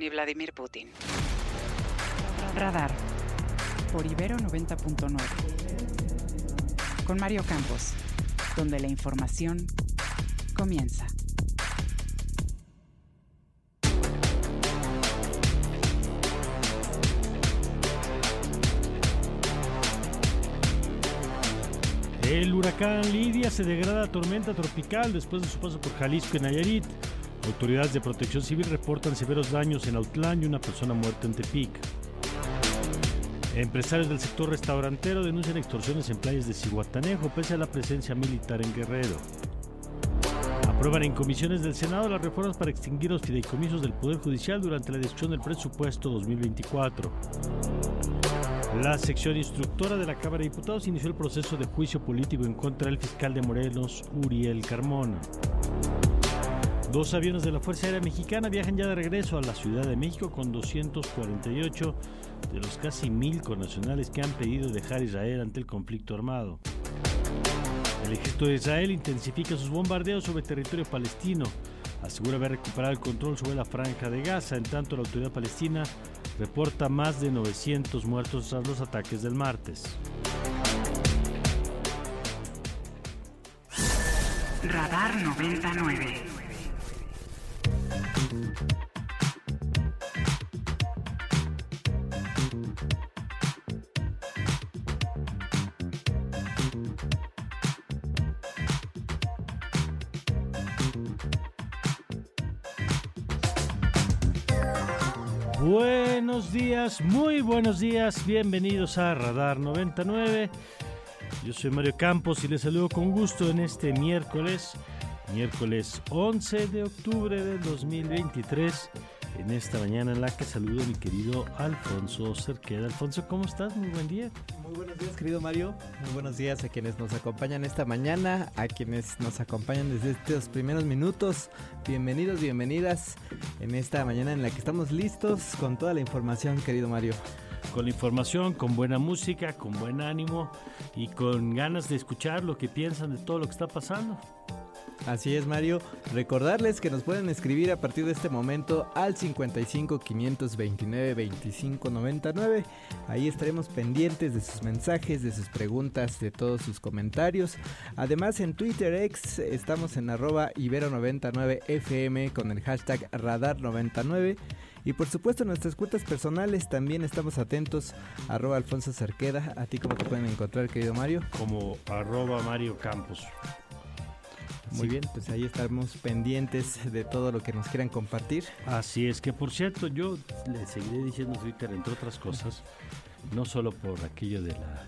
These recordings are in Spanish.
ni Vladimir Putin. Radar. Por Ibero 90.9. Con Mario Campos. Donde la información comienza. El huracán Lidia se degrada a tormenta tropical después de su paso por Jalisco y Nayarit. Autoridades de protección civil reportan severos daños en Autlán y una persona muerta en Tepic. Empresarios del sector restaurantero denuncian extorsiones en playas de Cihuatanejo pese a la presencia militar en Guerrero. Aprueban en comisiones del Senado las reformas para extinguir los fideicomisos del Poder Judicial durante la discusión del presupuesto 2024. La sección instructora de la Cámara de Diputados inició el proceso de juicio político en contra del fiscal de Morelos, Uriel Carmona. Dos aviones de la Fuerza Aérea Mexicana viajan ya de regreso a la Ciudad de México con 248 de los casi mil connacionales que han pedido dejar Israel ante el conflicto armado. El ejército de Israel intensifica sus bombardeos sobre territorio palestino. Asegura haber recuperado el control sobre la franja de Gaza, en tanto la autoridad palestina reporta más de 900 muertos tras los ataques del martes. Radar 99. Buenos días, muy buenos días, bienvenidos a Radar 99. Yo soy Mario Campos y les saludo con gusto en este miércoles, miércoles 11 de octubre del 2023, en esta mañana en la que saludo a mi querido Alfonso Cerqueda. Alfonso, ¿cómo estás? Muy buen día. Muy buenos días, querido Mario. Muy buenos días a quienes nos acompañan esta mañana, a quienes nos acompañan desde estos primeros minutos. Bienvenidos, bienvenidas en esta mañana en la que estamos listos con toda la información, querido Mario. Con la información, con buena música, con buen ánimo y con ganas de escuchar lo que piensan de todo lo que está pasando. Así es, Mario. Recordarles que nos pueden escribir a partir de este momento al 55 529 25 99. Ahí estaremos pendientes de sus mensajes, de sus preguntas, de todos sus comentarios. Además, en Twitter X estamos en arroba ibero99fm con el hashtag radar99. Y por supuesto, en nuestras cuentas personales también estamos atentos. Arroba Alfonso Cerqueda. ¿A ti cómo te pueden encontrar, querido Mario? Como arroba Mario Campos. Muy bien, pues ahí estaremos pendientes de todo lo que nos quieran compartir. Así es que, por cierto, yo le seguiré diciendo Twitter, entre otras cosas, no solo por aquello de la,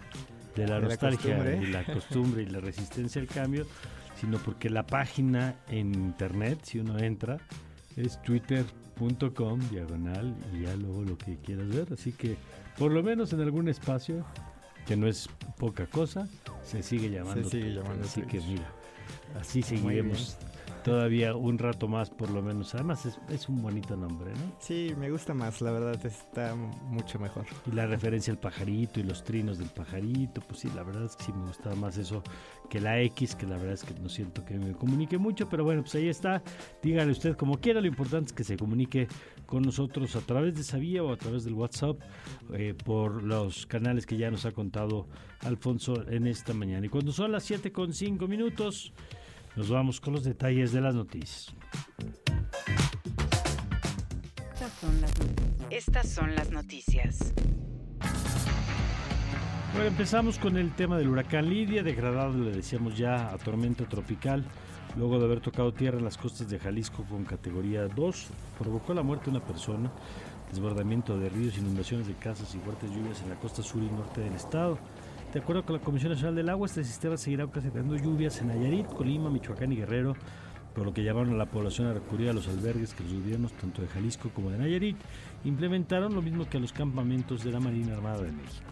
de la De nostalgia y la costumbre y la resistencia al cambio, sino porque la página en internet, si uno entra, es twitter.com diagonal y ya luego lo que quieras ver. Así que, por lo menos en algún espacio, que no es poca cosa, se sigue llamando. Se sigue Twitter. llamando Así que, mira, así seguiremos todavía un rato más, por lo menos. Además, es, es un bonito nombre, ¿no? Sí, me gusta más, la verdad está mucho mejor. Y la referencia al pajarito y los trinos del pajarito, pues sí, la verdad es que sí me gustaba más eso que la X, que la verdad es que no siento que me comunique mucho, pero bueno, pues ahí está. Dígale usted como quiera, lo importante es que se comunique con nosotros a través de Sabía o a través del WhatsApp eh, por los canales que ya nos ha contado Alfonso en esta mañana. Y cuando son las 7 con 5 minutos, nos vamos con los detalles de las noticias. Estas son las noticias. Estas son las noticias. Bueno, empezamos con el tema del huracán Lidia, degradado, le decíamos ya, a tormenta tropical, luego de haber tocado tierra en las costas de Jalisco con categoría 2, provocó la muerte de una persona, desbordamiento de ríos, inundaciones de casas y fuertes lluvias en la costa sur y norte del estado. De acuerdo con la Comisión Nacional del Agua, este sistema seguirá ocasionando lluvias en Nayarit, Colima, Michoacán y Guerrero por lo que llamaron a la población a recurrir a los albergues que los gobiernos tanto de Jalisco como de Nayarit implementaron, lo mismo que a los campamentos de la Marina Armada de México.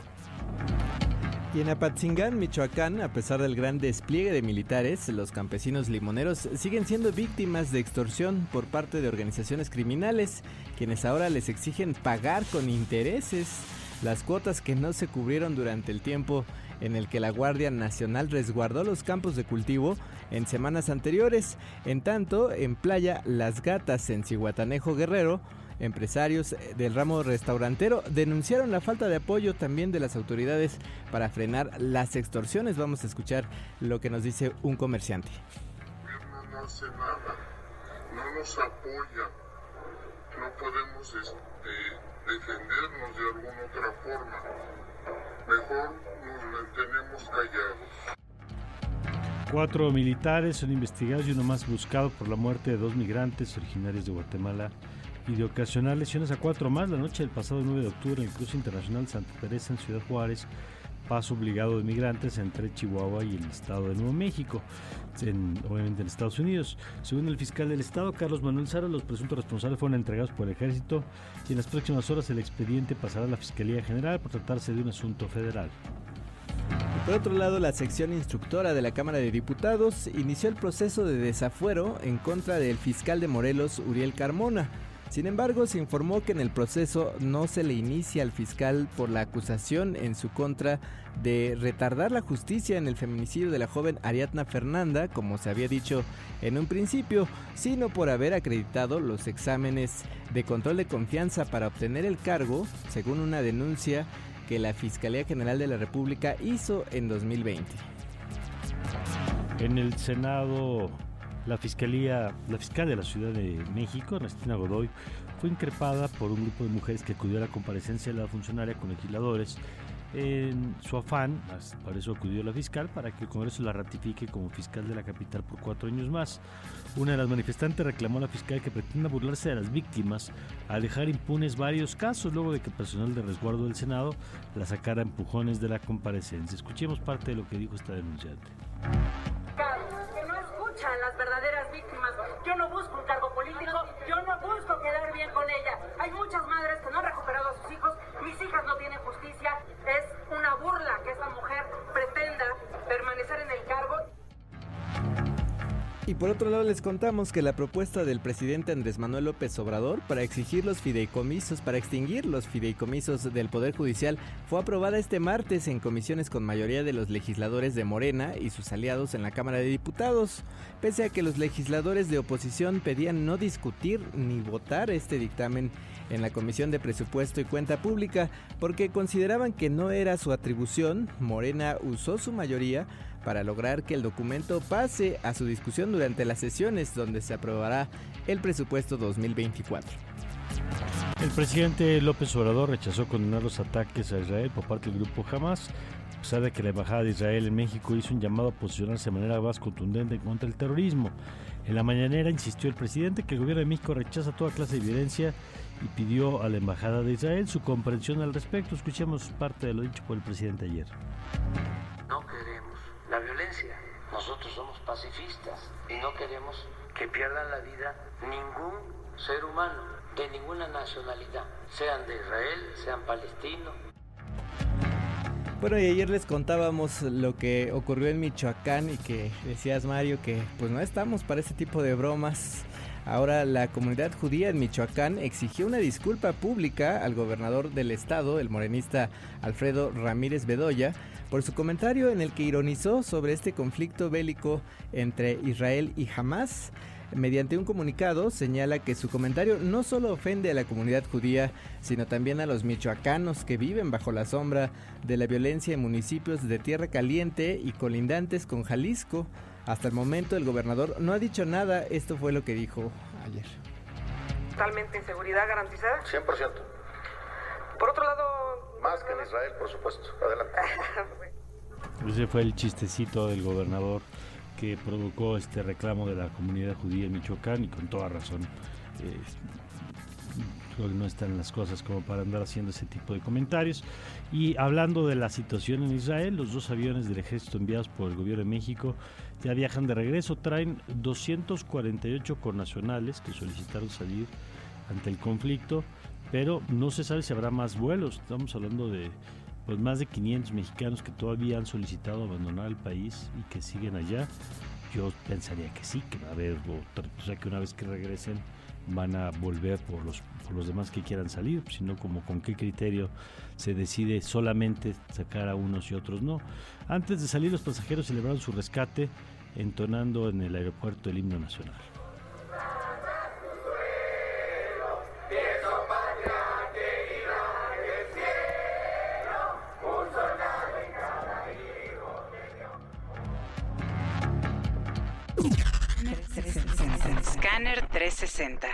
Y en Apatzingán, Michoacán, a pesar del gran despliegue de militares, los campesinos limoneros siguen siendo víctimas de extorsión por parte de organizaciones criminales, quienes ahora les exigen pagar con intereses las cuotas que no se cubrieron durante el tiempo en el que la Guardia Nacional resguardó los campos de cultivo en semanas anteriores. En tanto, en Playa Las Gatas, en Cihuatanejo Guerrero, empresarios del ramo restaurantero denunciaron la falta de apoyo también de las autoridades para frenar las extorsiones. Vamos a escuchar lo que nos dice un comerciante. no hace nada, no nos apoya, no podemos este, defendernos de alguna otra forma. Mejor nos mantenemos callados. Cuatro militares son investigados y uno más buscado por la muerte de dos migrantes originarios de Guatemala y de ocasionar lesiones a cuatro más la noche del pasado 9 de octubre en el Cruce Internacional Santa Teresa en Ciudad Juárez paso obligado de migrantes entre Chihuahua y el estado de Nuevo México, obviamente en Estados Unidos. Según el fiscal del estado, Carlos Manuel Sara, los presuntos responsables fueron entregados por el ejército y en las próximas horas el expediente pasará a la Fiscalía General por tratarse de un asunto federal. por otro lado, la sección instructora de la Cámara de Diputados inició el proceso de desafuero en contra del fiscal de Morelos, Uriel Carmona sin embargo, se informó que en el proceso no se le inicia al fiscal por la acusación en su contra de retardar la justicia en el feminicidio de la joven Ariadna Fernanda, como se había dicho en un principio, sino por haber acreditado los exámenes de control de confianza para obtener el cargo, según una denuncia que la Fiscalía General de la República hizo en 2020. En el Senado la fiscalía, la fiscal de la Ciudad de México, Ernestina Godoy, fue increpada por un grupo de mujeres que acudió a la comparecencia de la funcionaria con legisladores en su afán, por eso acudió la fiscal, para que el Congreso la ratifique como fiscal de la capital por cuatro años más. Una de las manifestantes reclamó a la fiscal que pretenda burlarse de las víctimas al dejar impunes varios casos luego de que personal de resguardo del Senado la sacara empujones de la comparecencia. Escuchemos parte de lo que dijo esta denunciante las verdaderas víctimas. Yo no busco y por otro lado les contamos que la propuesta del presidente Andrés Manuel López Obrador para exigir los fideicomisos, para extinguir los fideicomisos del Poder Judicial fue aprobada este martes en comisiones con mayoría de los legisladores de Morena y sus aliados en la Cámara de Diputados, pese a que los legisladores de oposición pedían no discutir ni votar este dictamen en la Comisión de Presupuesto y Cuenta Pública porque consideraban que no era su atribución, Morena usó su mayoría para lograr que el documento pase a su discusión durante las sesiones donde se aprobará el presupuesto 2024. El presidente López Obrador rechazó condenar los ataques a Israel por parte del grupo Hamas, a pesar de que la Embajada de Israel en México hizo un llamado a posicionarse de manera más contundente contra el terrorismo. En la mañanera insistió el presidente que el gobierno de México rechaza toda clase de violencia y pidió a la Embajada de Israel su comprensión al respecto. Escuchemos parte de lo dicho por el presidente ayer. No queremos la violencia. Nosotros somos pacifistas y no queremos que pierdan la vida ningún ser humano de ninguna nacionalidad, sean de Israel, sean palestinos. Bueno, y ayer les contábamos lo que ocurrió en Michoacán y que decías Mario que pues no estamos para ese tipo de bromas. Ahora la comunidad judía en Michoacán exigió una disculpa pública al gobernador del estado, el morenista Alfredo Ramírez Bedoya, por su comentario en el que ironizó sobre este conflicto bélico entre Israel y Hamas. Mediante un comunicado señala que su comentario no solo ofende a la comunidad judía, sino también a los michoacanos que viven bajo la sombra de la violencia en municipios de Tierra Caliente y colindantes con Jalisco. Hasta el momento el gobernador no ha dicho nada, esto fue lo que dijo ayer. Totalmente seguridad garantizada. 100%. Por otro lado, más que en Israel, por supuesto. Adelante. Ese fue el chistecito del gobernador que provocó este reclamo de la comunidad judía en Michoacán y con toda razón. Eh, no están las cosas como para andar haciendo ese tipo de comentarios. Y hablando de la situación en Israel, los dos aviones del ejército enviados por el gobierno de México ya viajan de regreso, traen 248 connacionales que solicitaron salir ante el conflicto, pero no se sabe si habrá más vuelos. Estamos hablando de pues más de 500 mexicanos que todavía han solicitado abandonar el país y que siguen allá. Yo pensaría que sí, que va a haber o sea que una vez que regresen van a volver por los, por los demás que quieran salir, sino como con qué criterio se decide solamente sacar a unos y otros no. Antes de salir los pasajeros celebraron su rescate entonando en el aeropuerto el himno nacional. 360.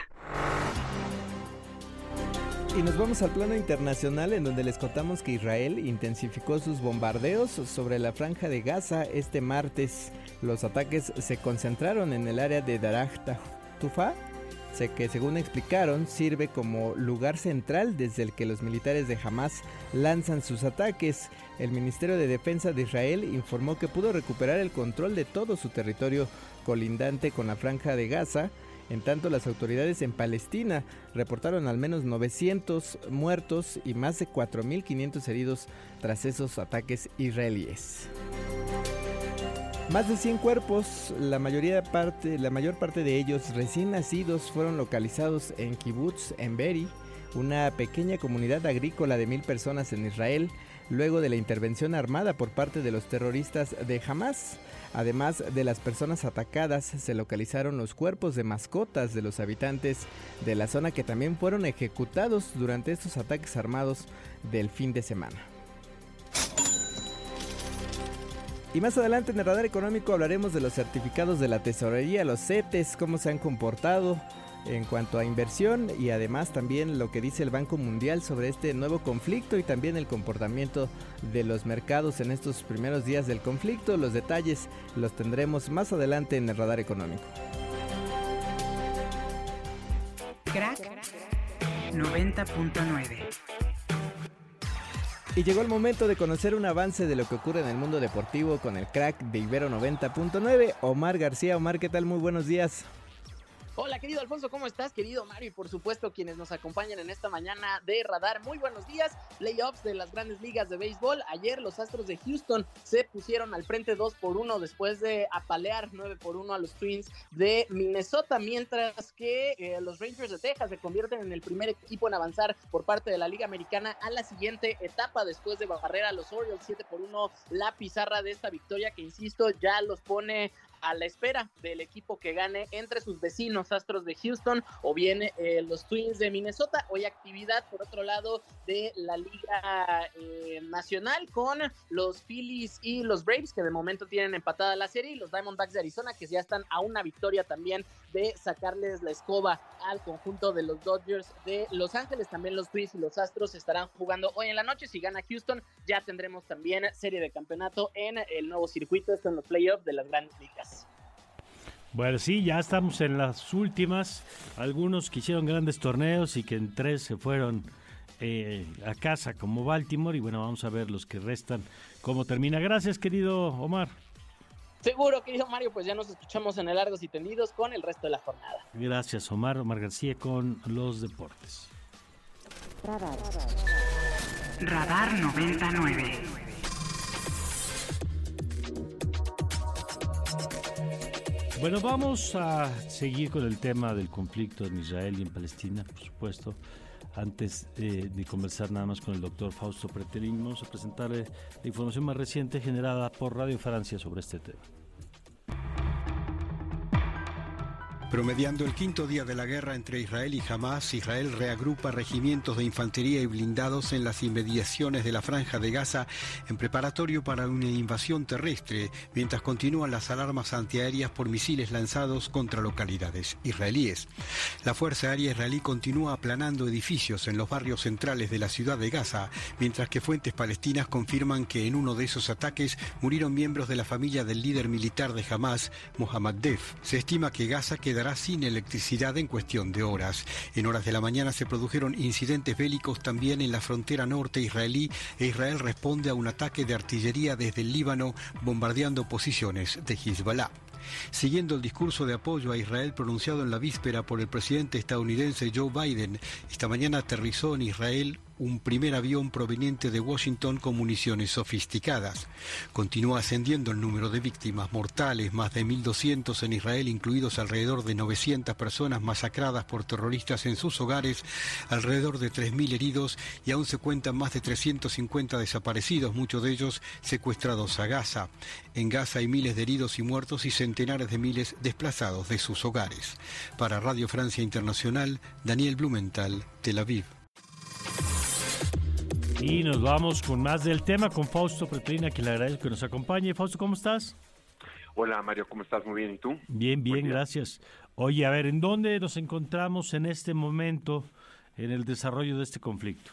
Y nos vamos al plano internacional en donde les contamos que Israel intensificó sus bombardeos sobre la franja de Gaza este martes. Los ataques se concentraron en el área de Daraj Tufa, que según explicaron sirve como lugar central desde el que los militares de Hamas lanzan sus ataques. El Ministerio de Defensa de Israel informó que pudo recuperar el control de todo su territorio colindante con la franja de Gaza en tanto, las autoridades en Palestina reportaron al menos 900 muertos y más de 4.500 heridos tras esos ataques israelíes. Más de 100 cuerpos, la, mayoría la mayor parte de ellos recién nacidos, fueron localizados en Kibbutz, en Beri, una pequeña comunidad agrícola de mil personas en Israel, luego de la intervención armada por parte de los terroristas de Hamas. Además de las personas atacadas, se localizaron los cuerpos de mascotas de los habitantes de la zona que también fueron ejecutados durante estos ataques armados del fin de semana. Y más adelante en el radar económico hablaremos de los certificados de la tesorería, los CETES, cómo se han comportado, en cuanto a inversión y además también lo que dice el Banco Mundial sobre este nuevo conflicto y también el comportamiento de los mercados en estos primeros días del conflicto. Los detalles los tendremos más adelante en el radar económico. Crack 90.9 y llegó el momento de conocer un avance de lo que ocurre en el mundo deportivo con el crack de Ibero 90.9, Omar García. Omar, ¿qué tal? Muy buenos días. Hola, querido Alfonso, ¿cómo estás? Querido Mario y por supuesto quienes nos acompañan en esta mañana de Radar. Muy buenos días. Playoffs de las grandes ligas de béisbol. Ayer los Astros de Houston se pusieron al frente 2 por 1 después de apalear 9 por 1 a los Twins de Minnesota, mientras que eh, los Rangers de Texas se convierten en el primer equipo en avanzar por parte de la Liga Americana a la siguiente etapa después de barrer a los Orioles 7 por 1 la pizarra de esta victoria que insisto ya los pone a la espera del equipo que gane entre sus vecinos Astros de Houston o bien eh, los Twins de Minnesota. Hoy actividad por otro lado de la Liga eh, Nacional con los Phillies y los Braves que de momento tienen empatada la serie y los Diamondbacks de Arizona que ya están a una victoria también de sacarles la escoba al conjunto de los Dodgers de Los Ángeles. También los Twins y los Astros estarán jugando hoy en la noche. Si gana Houston ya tendremos también serie de campeonato en el nuevo circuito, esto en los playoffs de las grandes ligas. Bueno, sí, ya estamos en las últimas. Algunos que hicieron grandes torneos y que en tres se fueron eh, a casa como Baltimore. Y bueno, vamos a ver los que restan cómo termina. Gracias, querido Omar. Seguro, querido Mario, pues ya nos escuchamos en el Largos y Tendidos con el resto de la jornada. Gracias, Omar. Omar García con los deportes. Radar, Radar 99. Bueno, vamos a seguir con el tema del conflicto en Israel y en Palestina, por supuesto. Antes eh, de conversar nada más con el doctor Fausto Preterín, vamos a presentarle la información más reciente generada por Radio Francia sobre este tema. Promediando el quinto día de la guerra entre Israel y Hamas, Israel reagrupa regimientos de infantería y blindados en las inmediaciones de la franja de Gaza en preparatorio para una invasión terrestre, mientras continúan las alarmas antiaéreas por misiles lanzados contra localidades israelíes. La Fuerza Aérea Israelí continúa aplanando edificios en los barrios centrales de la ciudad de Gaza, mientras que fuentes palestinas confirman que en uno de esos ataques murieron miembros de la familia del líder militar de Hamas, Mohammad Def. Se estima que Gaza quedará sin electricidad en cuestión de horas. En horas de la mañana se produjeron incidentes bélicos también en la frontera norte israelí e Israel responde a un ataque de artillería desde el Líbano bombardeando posiciones de Hezbollah. Siguiendo el discurso de apoyo a Israel pronunciado en la víspera por el presidente estadounidense Joe Biden, esta mañana aterrizó en Israel un primer avión proveniente de Washington con municiones sofisticadas. Continúa ascendiendo el número de víctimas mortales, más de 1.200 en Israel, incluidos alrededor de 900 personas masacradas por terroristas en sus hogares, alrededor de 3.000 heridos y aún se cuentan más de 350 desaparecidos, muchos de ellos secuestrados a Gaza. En Gaza hay miles de heridos y muertos y centenares de miles desplazados de sus hogares. Para Radio Francia Internacional, Daniel Blumenthal, Tel Aviv. Y nos vamos con más del tema con Fausto Pretrina, que le agradezco que nos acompañe. Fausto, ¿cómo estás? Hola Mario, ¿cómo estás? Muy bien, ¿y tú? Bien, bien, gracias. Oye, a ver, ¿en dónde nos encontramos en este momento en el desarrollo de este conflicto?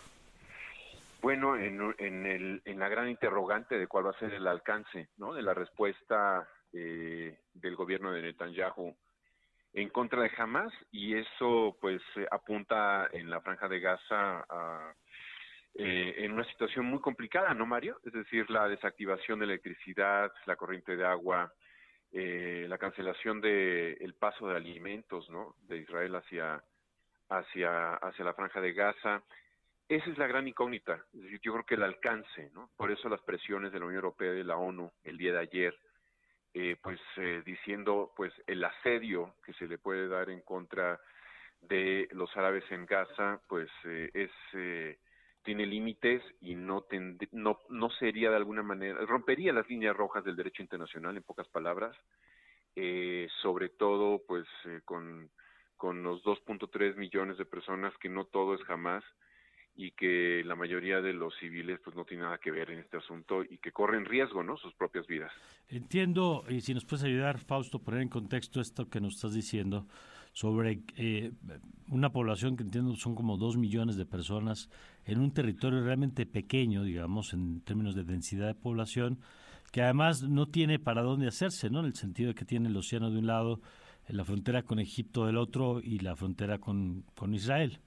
Bueno, en, el, en la gran interrogante de cuál va a ser el alcance ¿no? de la respuesta eh, del gobierno de Netanyahu en contra de Hamas y eso pues apunta en la franja de Gaza a eh, en una situación muy complicada, ¿no, Mario? Es decir, la desactivación de electricidad, la corriente de agua, eh, la cancelación de el paso de alimentos, ¿no? De Israel hacia hacia hacia la franja de Gaza. Esa es la gran incógnita. Es decir, yo creo que el alcance, ¿no? Por eso las presiones de la Unión Europea y de la ONU el día de ayer, eh, pues diciendo, pues el asedio que se le puede dar en contra de los árabes en Gaza, pues es tiene límites y no, no, no sería de alguna manera, rompería las líneas rojas del derecho internacional, en pocas palabras, eh, sobre todo pues eh, con, con los 2.3 millones de personas que no todo es jamás y que la mayoría de los civiles pues no tiene nada que ver en este asunto y que corren riesgo, ¿no? Sus propias vidas. Entiendo, y si nos puedes ayudar, Fausto, poner en contexto esto que nos estás diciendo sobre eh, una población que entiendo son como dos millones de personas en un territorio realmente pequeño, digamos, en términos de densidad de población, que además no tiene para dónde hacerse, ¿no? En el sentido de que tiene el océano de un lado, la frontera con Egipto del otro y la frontera con, con Israel.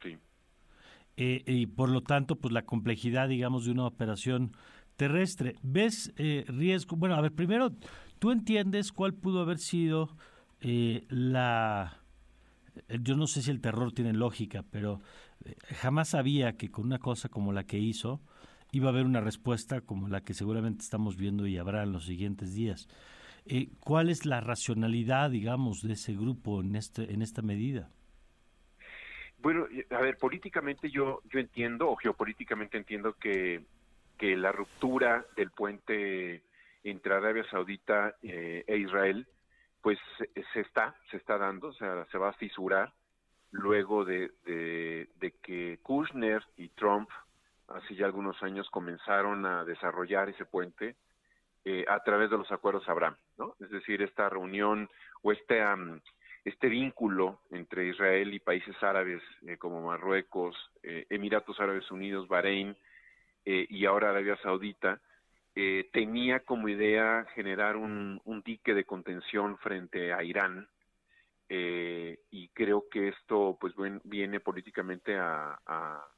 Sí. Eh, y por lo tanto, pues la complejidad, digamos, de una operación terrestre. ¿Ves eh, riesgo? Bueno, a ver, primero, ¿tú entiendes cuál pudo haber sido eh, la... Yo no sé si el terror tiene lógica, pero jamás sabía que con una cosa como la que hizo iba a haber una respuesta como la que seguramente estamos viendo y habrá en los siguientes días. Eh, ¿Cuál es la racionalidad, digamos, de ese grupo en, este, en esta medida? Bueno, a ver, políticamente yo, yo entiendo, o geopolíticamente entiendo que, que la ruptura del puente entre Arabia Saudita eh, e Israel, pues se está, se está dando, o sea, se va a fisurar luego de, de, que Kushner y Trump hace ya algunos años comenzaron a desarrollar ese puente eh, a través de los acuerdos Abraham, ¿no? Es decir, esta reunión o este este vínculo entre Israel y países árabes eh, como Marruecos, eh, Emiratos Árabes Unidos, Bahrein y ahora Arabia Saudita tenía como idea generar un, dique de contención frente a Irán eh, y creo que esto pues viene políticamente a,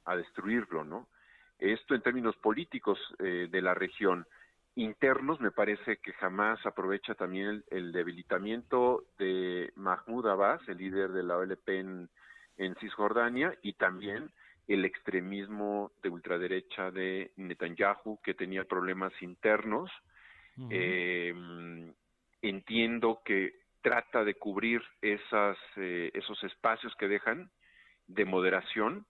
a, destruirlo, ¿no? Esto en términos políticos eh, de la región internos me parece que jamás aprovecha también el, debilitamiento de Mahmoud Abbas, el líder de la OLP en, Cisjordania, y también el extremismo de ultraderecha de Netanyahu, que tenía problemas internos. Eh, entiendo que trata de cubrir esas, eh, esos espacios que dejan de moderación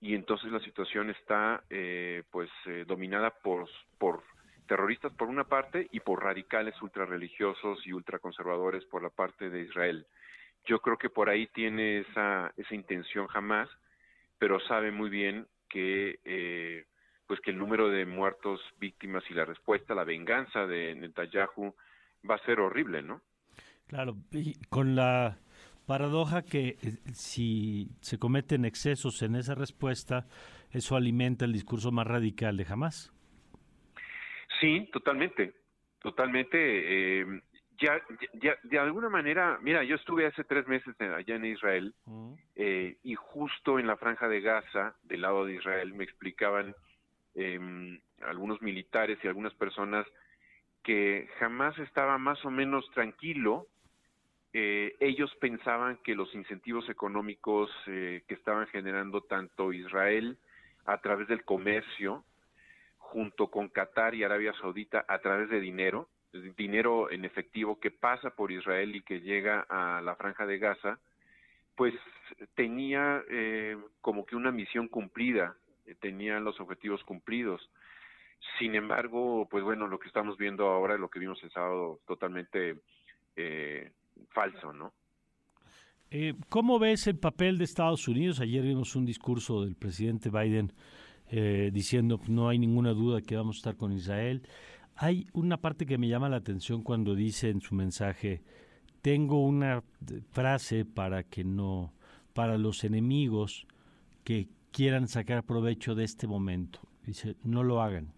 y entonces la situación está eh, pues eh, dominada por, por terroristas por una parte y por radicales ultrarreligiosos y ultraconservadores por la parte de Israel. Yo creo que por ahí tiene esa, esa intención jamás, pero sabe muy bien que pues que el número de muertos, víctimas y la respuesta, la venganza de Netanyahu va a ser horrible, ¿no? Claro, y con la paradoja que eh, si se cometen excesos en esa respuesta, eso alimenta el discurso más radical de jamás. Sí, totalmente, totalmente. Eh, ya, ya, de alguna manera, mira, yo estuve hace tres meses allá en Israel eh, y justo en la franja de Gaza, del lado de Israel, me explicaban eh, algunos militares y algunas personas que jamás estaba más o menos tranquilo. Eh, ellos pensaban que los incentivos económicos eh, que estaban generando tanto Israel a través del comercio, junto con Qatar y Arabia Saudita a través de dinero, dinero en efectivo que pasa por Israel y que llega a la franja de Gaza, pues tenía eh, como que una misión cumplida, eh, tenía los objetivos cumplidos. Sin embargo, pues bueno, lo que estamos viendo ahora, lo que vimos el sábado, totalmente eh, falso, ¿no? ¿Cómo ves el papel de Estados Unidos? Ayer vimos un discurso del presidente Biden diciendo no hay ninguna duda que vamos a estar con Israel. Hay una parte que me llama la atención cuando dice en su mensaje, tengo una frase para que no, para los enemigos que quieran sacar provecho de este momento. Dice, no lo hagan.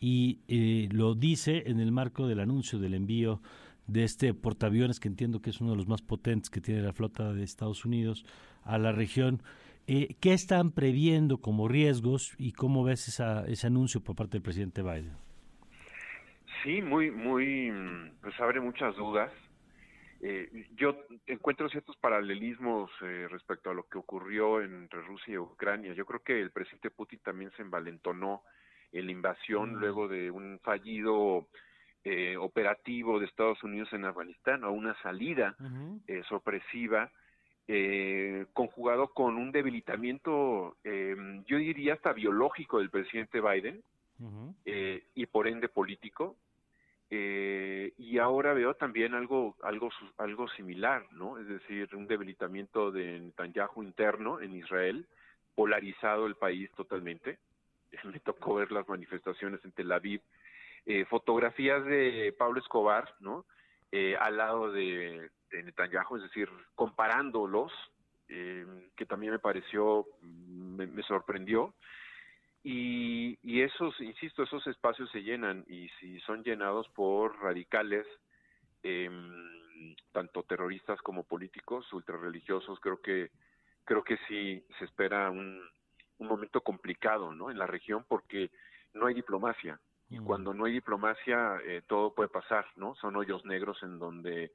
Y eh, lo dice en el marco del anuncio del envío de este portaaviones, que entiendo que es uno de los más potentes que tiene la flota de Estados Unidos, a la región. Eh, ¿Qué están previendo como riesgos y cómo ves esa, ese anuncio por parte del presidente Biden? Sí, muy, muy, pues abre muchas dudas. Eh, yo encuentro ciertos paralelismos eh, respecto a lo que ocurrió entre Rusia y Ucrania. Yo creo que el presidente Putin también se envalentonó en la invasión mm. luego de un fallido eh, operativo de Estados Unidos en Afganistán o una salida sorpresiva conjugado con un debilitamiento, yo diría hasta biológico del presidente Biden y por ende político eh, y ahora veo también algo, algo, algo similar, ¿no? Es decir, un debilitamiento de Netanyahu interno en Israel, polarizado el país totalmente. Me tocó ver las manifestaciones en Tel Aviv, eh, fotografías de Pablo Escobar, ¿no? Eh, al lado de, Netanyahu, es decir, comparándolos, que también me pareció, me sorprendió. Y, y esos, insisto, esos espacios se llenan y si son llenados por radicales, em, tanto terroristas como políticos, ultrarreligiosos, creo que creo que sí se espera un, un momento complicado, ¿no? En la región porque no hay diplomacia y mm. cuando no hay diplomacia eh, todo puede pasar, ¿no? Son hoyos negros en donde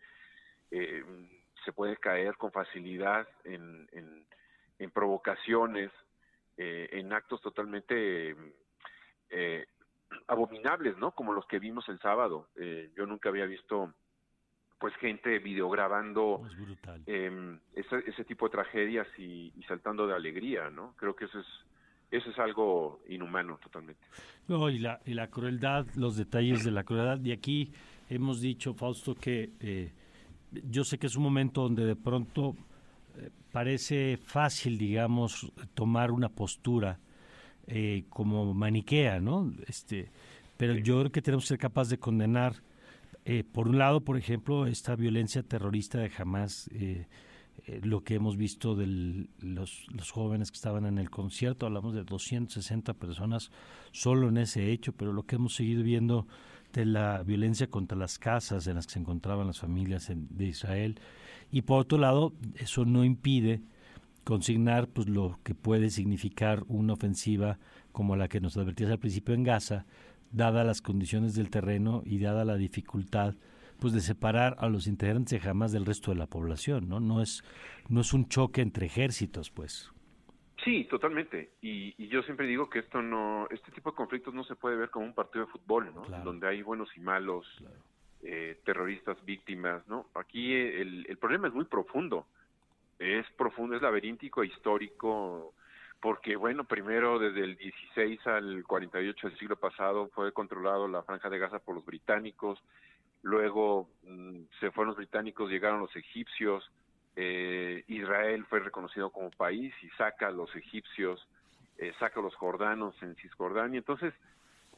eh, se puede caer con facilidad en, en, en provocaciones eh, en actos totalmente eh, abominables, ¿no? Como los que vimos el sábado. Eh, yo nunca había visto pues gente videograbando eh, ese, ese, tipo de tragedias y, saltando de alegría, ¿no? Creo que eso es eso es algo inhumano totalmente. No, y la, y la crueldad, los detalles de la crueldad. Y aquí hemos dicho, Fausto, que eh, yo sé que es un momento donde de pronto parece fácil, digamos, tomar una postura eh, como maniquea, ¿no? Este, pero yo creo que tenemos que ser capaces de condenar, eh, por un lado, por ejemplo, esta violencia terrorista de Hamas, eh, lo que hemos visto de los, los jóvenes que estaban en el concierto, hablamos de 260 personas solo en ese hecho, pero lo que hemos seguido viendo de la violencia contra las casas en las que se encontraban las familias de Israel, y por otro lado, eso no impide consignar pues lo que puede significar una ofensiva como la que nos advertías al principio en Gaza, dada las condiciones del terreno y dada la dificultad pues de separar a los integrantes de Hamas del resto de la población, ¿no? No es no es un choque entre ejércitos, pues. Sí, totalmente. Y, yo siempre digo que esto no, este tipo de conflictos no se puede ver como un partido de fútbol, ¿no? Donde hay buenos y malos, eh, terroristas víctimas, ¿no? Aquí el, el problema es muy profundo, es profundo, es laberíntico, histórico, porque bueno, primero desde el 16 al 48 del siglo pasado fue controlado la franja de Gaza por los británicos, luego mm, se fueron los británicos, llegaron los egipcios, eh, Israel fue reconocido como país y saca a los egipcios, eh, saca a los jordanos en Cisjordania, entonces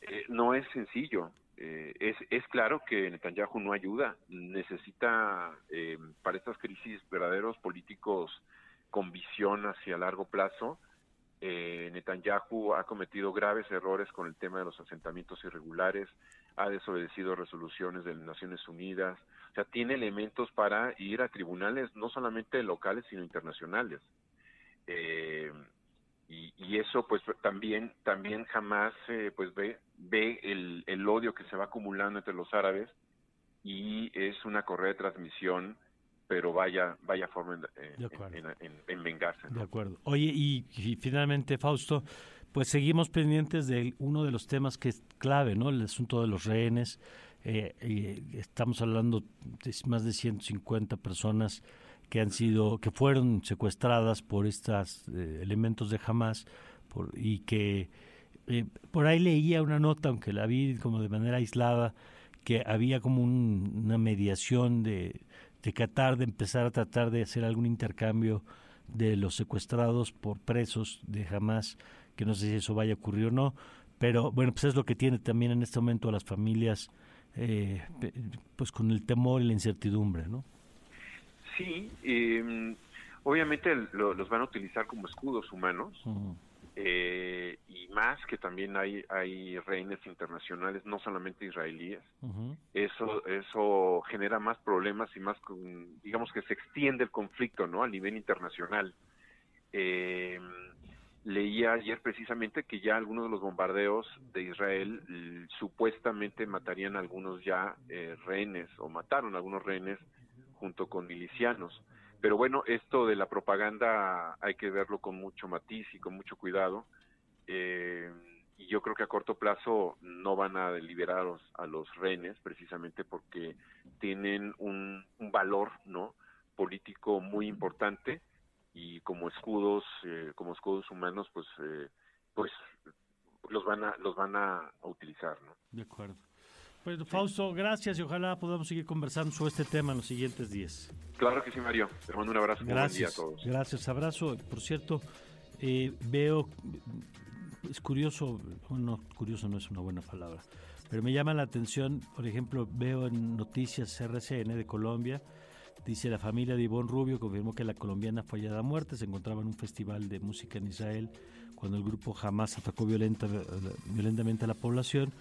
eh, no es sencillo, eh, es, es claro que Netanyahu no ayuda, necesita eh, para estas crisis verdaderos políticos con visión hacia largo plazo. Eh, Netanyahu ha cometido graves errores con el tema de los asentamientos irregulares, ha desobedecido resoluciones de las Naciones Unidas, o sea, tiene elementos para ir a tribunales no solamente locales, sino internacionales. Eh, y, eso pues también también jamás eh, pues ve ve el, el odio que se va acumulando entre los árabes y es una correa de transmisión pero vaya vaya forma en, en, en, vengarse. De acuerdo. Oye, y, finalmente, Fausto, pues seguimos pendientes de uno de los temas que es clave, ¿no? El asunto de los rehenes. Eh, eh, estamos hablando de más de 150 personas que han sido, que fueron secuestradas por estos eh, elementos de Hamas y que por ahí leía una nota, aunque la vi como de manera aislada, que había como una mediación de de Qatar de empezar a tratar de hacer algún intercambio de los secuestrados por presos de Hamas, que no sé si eso vaya a ocurrir o no, pero bueno, pues es lo que tiene también en este momento a las familias, eh, pues con el temor y la incertidumbre, ¿no? Sí, eh, obviamente los van a utilizar como escudos humanos. Eh, y más que también hay hay rehenes internacionales no solamente israelíes. Eso eso genera más problemas y más digamos que se extiende el conflicto no a nivel internacional. Eh, leía ayer precisamente que ya algunos de los bombardeos de Israel supuestamente matarían algunos ya eh, rehenes o mataron algunos rehenes junto con milicianos. Pero bueno, esto de la propaganda hay que verlo con mucho matiz y con mucho cuidado. Eh, y yo creo que a corto plazo no van a liberar a los, rehenes precisamente porque tienen un, valor no político muy importante y como escudos eh, como escudos humanos pues eh, pues los van a los van a utilizar no de acuerdo pues Fausto, gracias y ojalá podamos seguir conversando sobre este tema en los siguientes días. Claro que sí, Mario. Te mando un abrazo. Gracias. Buen día a todos. Gracias, abrazo. Por cierto, eh, veo, es curioso, bueno, curioso no es una buena palabra, pero me llama la atención, por ejemplo, veo en noticias RCN de Colombia, dice la familia de Ivonne Rubio confirmó que la colombiana fue hallada muerta, se encontraba en un festival de música en Israel cuando el grupo jamás atacó violenta, violentamente a la población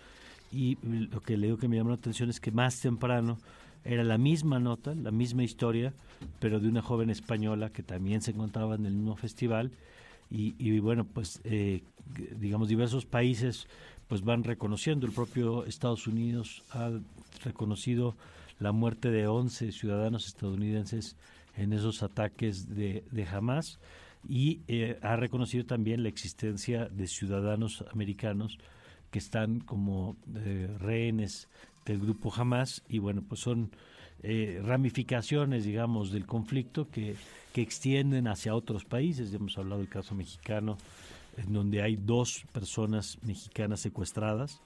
y lo que leo que me llamó la atención es que más temprano era la misma nota, la misma historia, pero de una joven española que también se encontraba en el mismo festival. Y, bueno, pues eh, digamos diversos países pues van reconociendo, el propio Estados Unidos ha reconocido la muerte de 11 ciudadanos estadounidenses en esos ataques de, de Hamas y eh, ha reconocido también la existencia de ciudadanos americanos que están como eh, rehenes del grupo Hamas y bueno, pues son eh, ramificaciones, digamos, del conflicto que, que extienden hacia otros países. Ya hemos hablado del caso mexicano, en donde hay dos personas mexicanas secuestradas,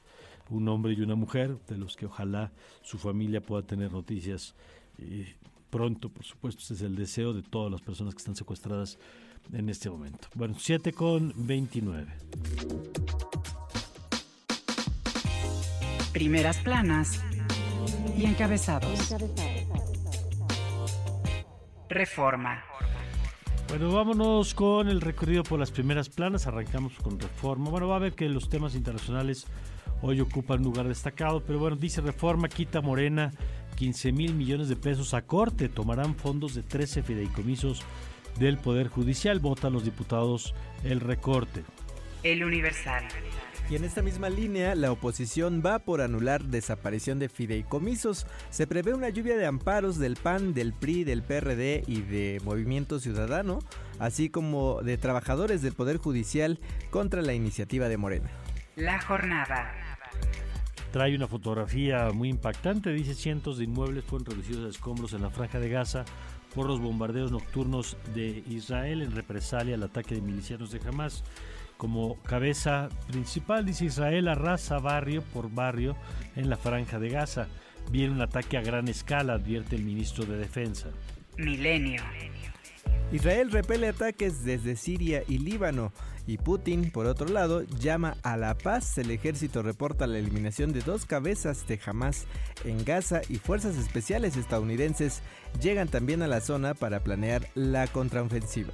un hombre y una mujer, de los que ojalá su familia pueda tener noticias eh, pronto, por supuesto, ese es el deseo de todas las personas que están secuestradas en este momento. Bueno, 7 con 29. Primeras planas y encabezados. Reforma. Bueno, vámonos con el recorrido por las primeras planas. Arrancamos con Reforma. Bueno, va a ver que los temas internacionales hoy ocupan un lugar destacado, pero bueno, dice Reforma, quita Morena 15 mil millones de pesos a corte. Tomarán fondos de 13 fideicomisos del Poder Judicial. Votan los diputados el recorte. El Universal. Y en esta misma línea, la oposición va por anular desaparición de fideicomisos. Se prevé una lluvia de amparos del PAN, del PRI, del PRD y de Movimiento Ciudadano, así como de trabajadores del Poder Judicial contra la iniciativa de Morena. La jornada. Trae una fotografía muy impactante. Dice cientos de inmuebles fueron reducidos a escombros en la franja de Gaza por los bombardeos nocturnos de Israel en represalia al ataque de milicianos de Hamas como cabeza principal, dice Israel, arrasa barrio por barrio en la franja de Gaza. Viene un ataque a gran escala, advierte el ministro de Defensa. Milenio. Israel repele ataques desde Siria y Líbano y Putin, por otro lado, llama a la paz. El ejército reporta la eliminación de dos cabezas de Hamas en Gaza y fuerzas especiales estadounidenses llegan también a la zona para planear la contraofensiva.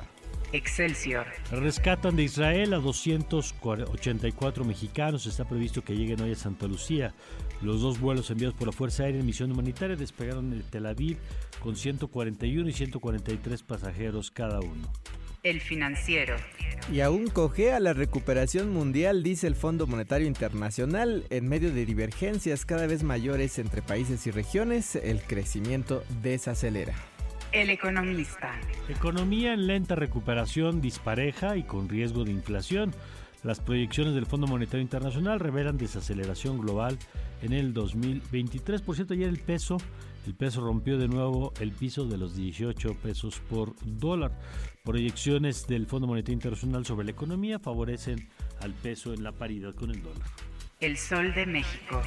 Excelsior. Rescatan de Israel a 284 mexicanos. Está previsto que lleguen hoy a Santa Lucía. Los dos vuelos enviados por la Fuerza Aérea en misión humanitaria despegaron de Tel Aviv con 141 y 143 pasajeros cada uno. El financiero. Y aún cojea la recuperación mundial, dice el Fondo Monetario Internacional, en medio de divergencias cada vez mayores entre países y regiones, el crecimiento desacelera. El economista. Economía en lenta recuperación dispareja y con riesgo de inflación. Las proyecciones del Fondo Monetario Internacional revelan desaceleración global en el 2023. Por cierto, ayer el peso, el peso rompió de nuevo el piso de los 18 pesos por dólar. Proyecciones del Fondo Monetario Internacional sobre la economía favorecen al peso en la paridad con el dólar. El Sol de México.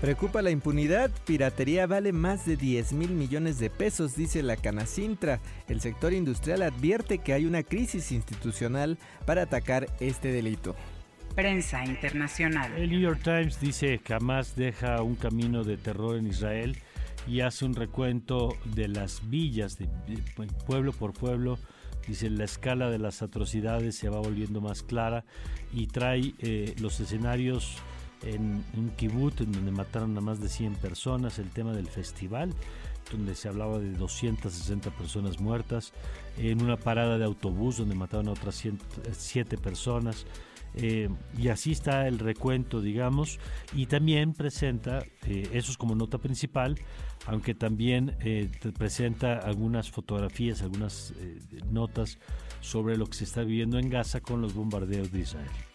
Preocupa la impunidad, piratería vale más de 10 mil millones de pesos, dice la Canacintra. El sector industrial advierte que hay una crisis institucional para atacar este delito. Prensa internacional. El New York Times dice que Hamas deja un camino de terror en Israel y hace un recuento de las villas, de pueblo por pueblo. Dice la escala de las atrocidades se va volviendo más clara y trae eh, los escenarios en un kibut en donde mataron a más de 100 personas, el tema del festival, donde se hablaba de 260 personas muertas, en una parada de autobús donde mataron a otras 7 personas. Eh, y así está el recuento, digamos, y también presenta, eh, eso es como nota principal, aunque también eh, presenta algunas fotografías, algunas notas sobre lo que se está viviendo en Gaza con los bombardeos de Israel.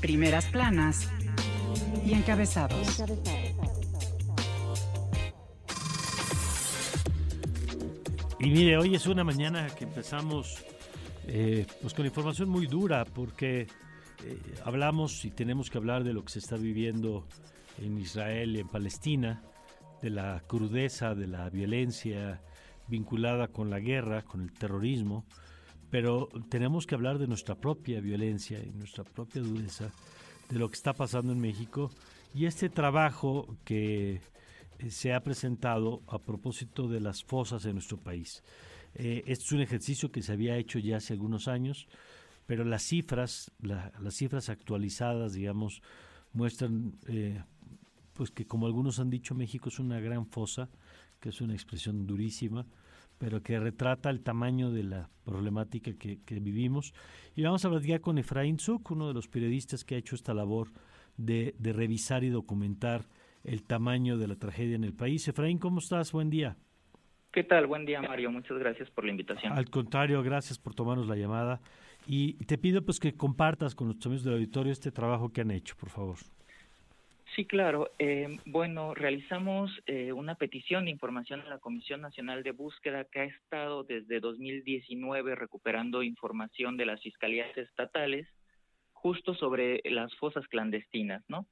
Primeras planas y encabezados. Y mire, hoy es una mañana que empezamos eh, pues con información muy dura porque eh, hablamos y tenemos que hablar de lo que se está viviendo en Israel y en Palestina, de la crudeza, de la violencia vinculada con la guerra, con el terrorismo, pero tenemos que hablar de nuestra propia violencia y nuestra propia dureza, de lo que está pasando en México y este trabajo que eh, se ha presentado a propósito de las fosas en nuestro país. Eh, este es un ejercicio que se había hecho ya hace algunos años, pero las cifras, las cifras actualizadas, digamos, muestran eh, pues que como algunos han dicho, México es una gran fosa, que es una expresión durísima, pero que retrata el tamaño de la problemática que, vivimos. Y vamos a hablar ya con Efraín Zuk, uno de los periodistas que ha hecho esta labor de, revisar y documentar el tamaño de la tragedia en el país. Efraín, ¿cómo estás? Buen día. ¿Qué tal? Buen día, Mario. Muchas gracias por la invitación. Al contrario, gracias por tomarnos la llamada. Y te pido pues que compartas con nuestros amigos del auditorio este trabajo que han hecho, por favor. Sí, claro. Eh, bueno, realizamos eh, una petición de información a la Comisión Nacional de Búsqueda que ha estado desde 2019 recuperando información de las fiscalías estatales justo sobre las fosas clandestinas, ¿no?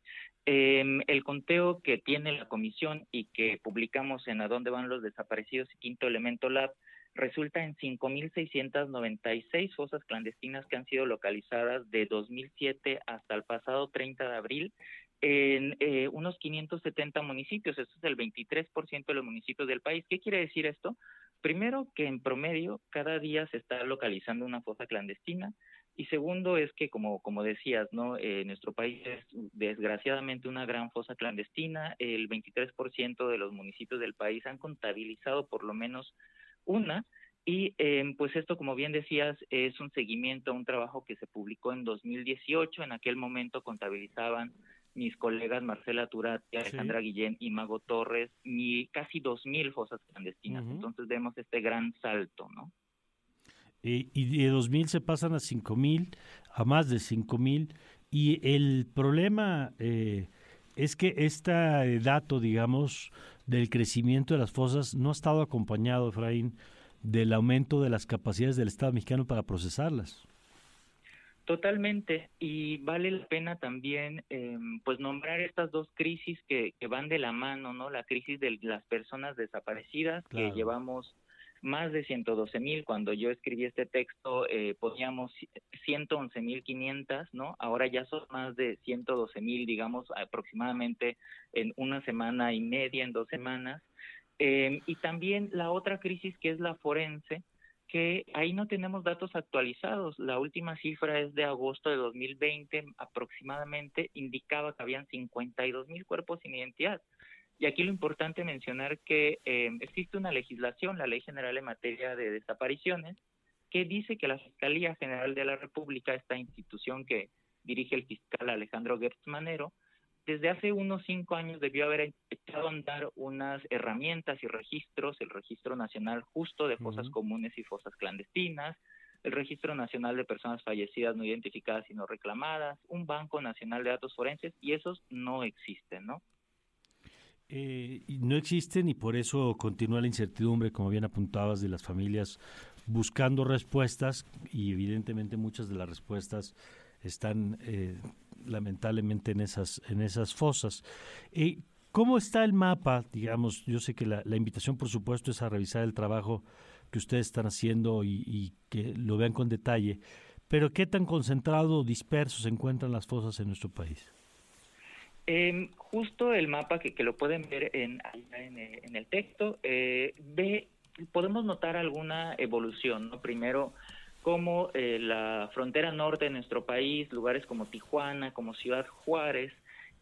Em, el conteo que tiene la comisión y que publicamos en A dónde van los desaparecidos y Quinto Elemento Lab resulta en 5.696 fosas clandestinas que han sido localizadas de 2007 hasta el pasado 30 de abril en eh, unos 570 municipios, esto es el 23% de los municipios del país. ¿Qué quiere decir esto? Primero, que en promedio cada día se está localizando una fosa clandestina. Y segundo es que, como, como decías, ¿no? Eh, nuestro país es desgraciadamente una gran fosa clandestina. El 23% de los municipios del país han contabilizado por lo menos una. Y eh, pues esto, como bien decías, es un seguimiento a un trabajo que se publicó en 2018. En aquel momento contabilizaban mis colegas Marcela Turati, Alejandra Guillén y Mago Torres, ni casi 2.000 fosas clandestinas. Entonces vemos este gran salto, ¿no? Y, y de 2.000 se pasan a 5.000, a más de 5.000. Y el problema eh, es que este dato, digamos, del crecimiento de las fosas no ha estado acompañado, Efraín, del aumento de las capacidades del Estado mexicano para procesarlas. Totalmente, y vale la pena también eh, pues nombrar estas dos crisis que, que, van de la mano, ¿no? La crisis de las personas desaparecidas, que llevamos más de 112 mil, cuando yo escribí este texto eh, poníamos 111 mil 500, ¿no? Ahora ya son más de 112 mil, digamos, aproximadamente en una semana y media, en dos semanas, Em, y también la otra crisis que es la forense, que ahí no tenemos datos actualizados. La última cifra es de agosto de 2020 aproximadamente, indicaba que habían 52 mil cuerpos sin identidad. Y aquí lo importante mencionar que em, existe una legislación, la Ley General en materia de desapariciones, que dice que la Fiscalía General de la República, esta institución que dirige el fiscal Alejandro Gertz Manero, desde hace unos cinco años debió haber echado a andar unas herramientas y registros, el Registro Nacional Justo de Fosas Comunes y Fosas Clandestinas, el Registro Nacional de Personas Fallecidas No Identificadas y No Reclamadas, un Banco Nacional de Datos Forenses, y esos no existen, ¿no? Eh, no existen y por eso continúa la incertidumbre, como bien apuntabas, de las familias buscando respuestas y evidentemente muchas de las respuestas están eh, lamentablemente en esas, en esas fosas. y ¿Cómo está el mapa? Digamos, yo sé que la, invitación, por supuesto, es a revisar el trabajo que ustedes están haciendo y, que lo vean con detalle, pero ¿qué tan concentrado o disperso se encuentran las fosas en nuestro país? Em, justo el mapa que, lo pueden ver en, en, el texto, eh, ve, podemos notar alguna evolución, ¿no? Primero, como eh, la frontera norte de nuestro país, lugares como Tijuana, como Ciudad Juárez,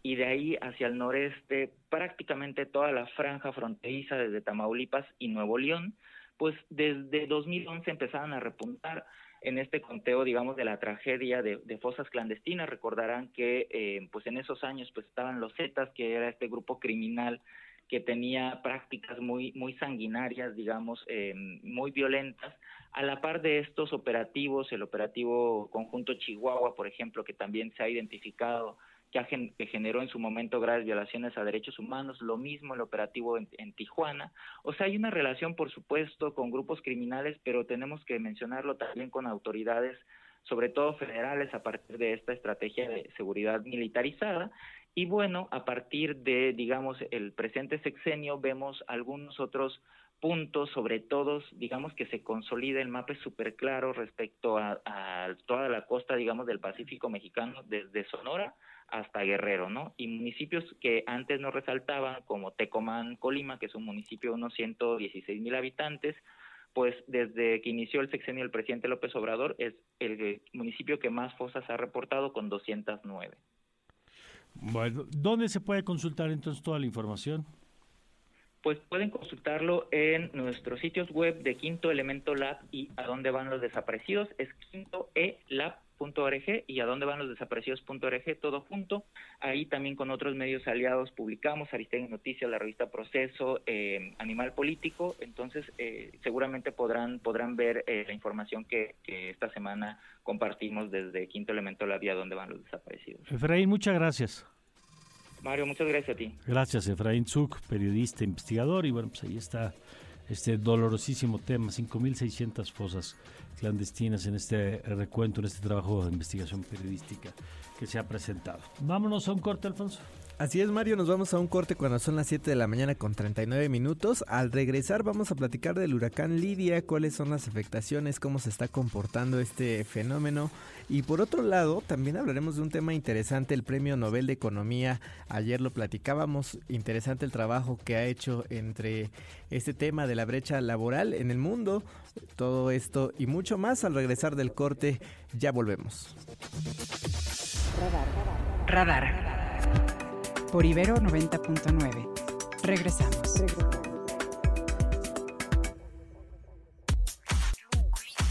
y de ahí hacia el noreste prácticamente toda la franja fronteriza desde Tamaulipas y Nuevo León, pues desde 2011 empezaron a repuntar en este conteo, digamos, de la tragedia de, fosas clandestinas. Recordarán que, eh, pues en esos años, pues estaban los Zetas, que era este grupo criminal que tenía prácticas muy, muy sanguinarias, digamos, eh, muy violentas. A la par de estos operativos, el operativo conjunto Chihuahua, por ejemplo, que también se ha identificado que, generó en su momento graves violaciones a derechos humanos, lo mismo el operativo en, en, Tijuana. O sea, hay una relación, por supuesto, con grupos criminales, pero tenemos que mencionarlo también con autoridades, sobre todo federales, a partir de esta estrategia de seguridad militarizada. Y bueno, a partir de, digamos, el presente sexenio, vemos algunos otros puntos, sobre todo, digamos que se consolida el mapa súper claro respecto a, a, toda la costa, digamos, del Pacífico mexicano, desde Sonora hasta Guerrero, ¿no? Y municipios que antes no resaltaban, como Tecomán, Colima, que es un municipio de unos 116 mil habitantes, pues desde que inició el sexenio el presidente López Obrador es el municipio que más fosas ha reportado con 209. Bueno, ¿dónde se puede consultar entonces toda la información? Pues pueden consultarlo en nuestros sitios web de Quinto Elemento Lab y a dónde van los desaparecidos, es quintoelab.org y a dónde van los desaparecidos.org, todo junto. Ahí también con otros medios aliados publicamos Aristegui Noticias, la revista Proceso, eh, Animal Político, entonces eh, seguramente podrán, podrán ver eh, la información que, esta semana compartimos desde Quinto Elemento Lab y a dónde van los desaparecidos. Efraín, muchas gracias. Mario, muchas gracias a ti. Gracias, Efraín Zuk, periodista, investigador, y bueno, pues ahí está este dolorosísimo tema, 5.600 fosas clandestinas en este recuento, en este trabajo de investigación periodística que se ha presentado. Vámonos a un corte, Alfonso. Así es, Mario, nos vamos a un corte cuando son las 7 de la mañana con 39 minutos. Al regresar vamos a platicar del huracán Lidia, cuáles son las afectaciones, cómo se está comportando este fenómeno. Y por otro lado, también hablaremos de un tema interesante, el Premio Nobel de Economía. Ayer lo platicábamos, interesante el trabajo que ha hecho entre este tema de la brecha laboral en el mundo. Todo esto y mucho más al regresar del corte, ya volvemos. Radar. Radar por Ibero 90.9. Regresamos.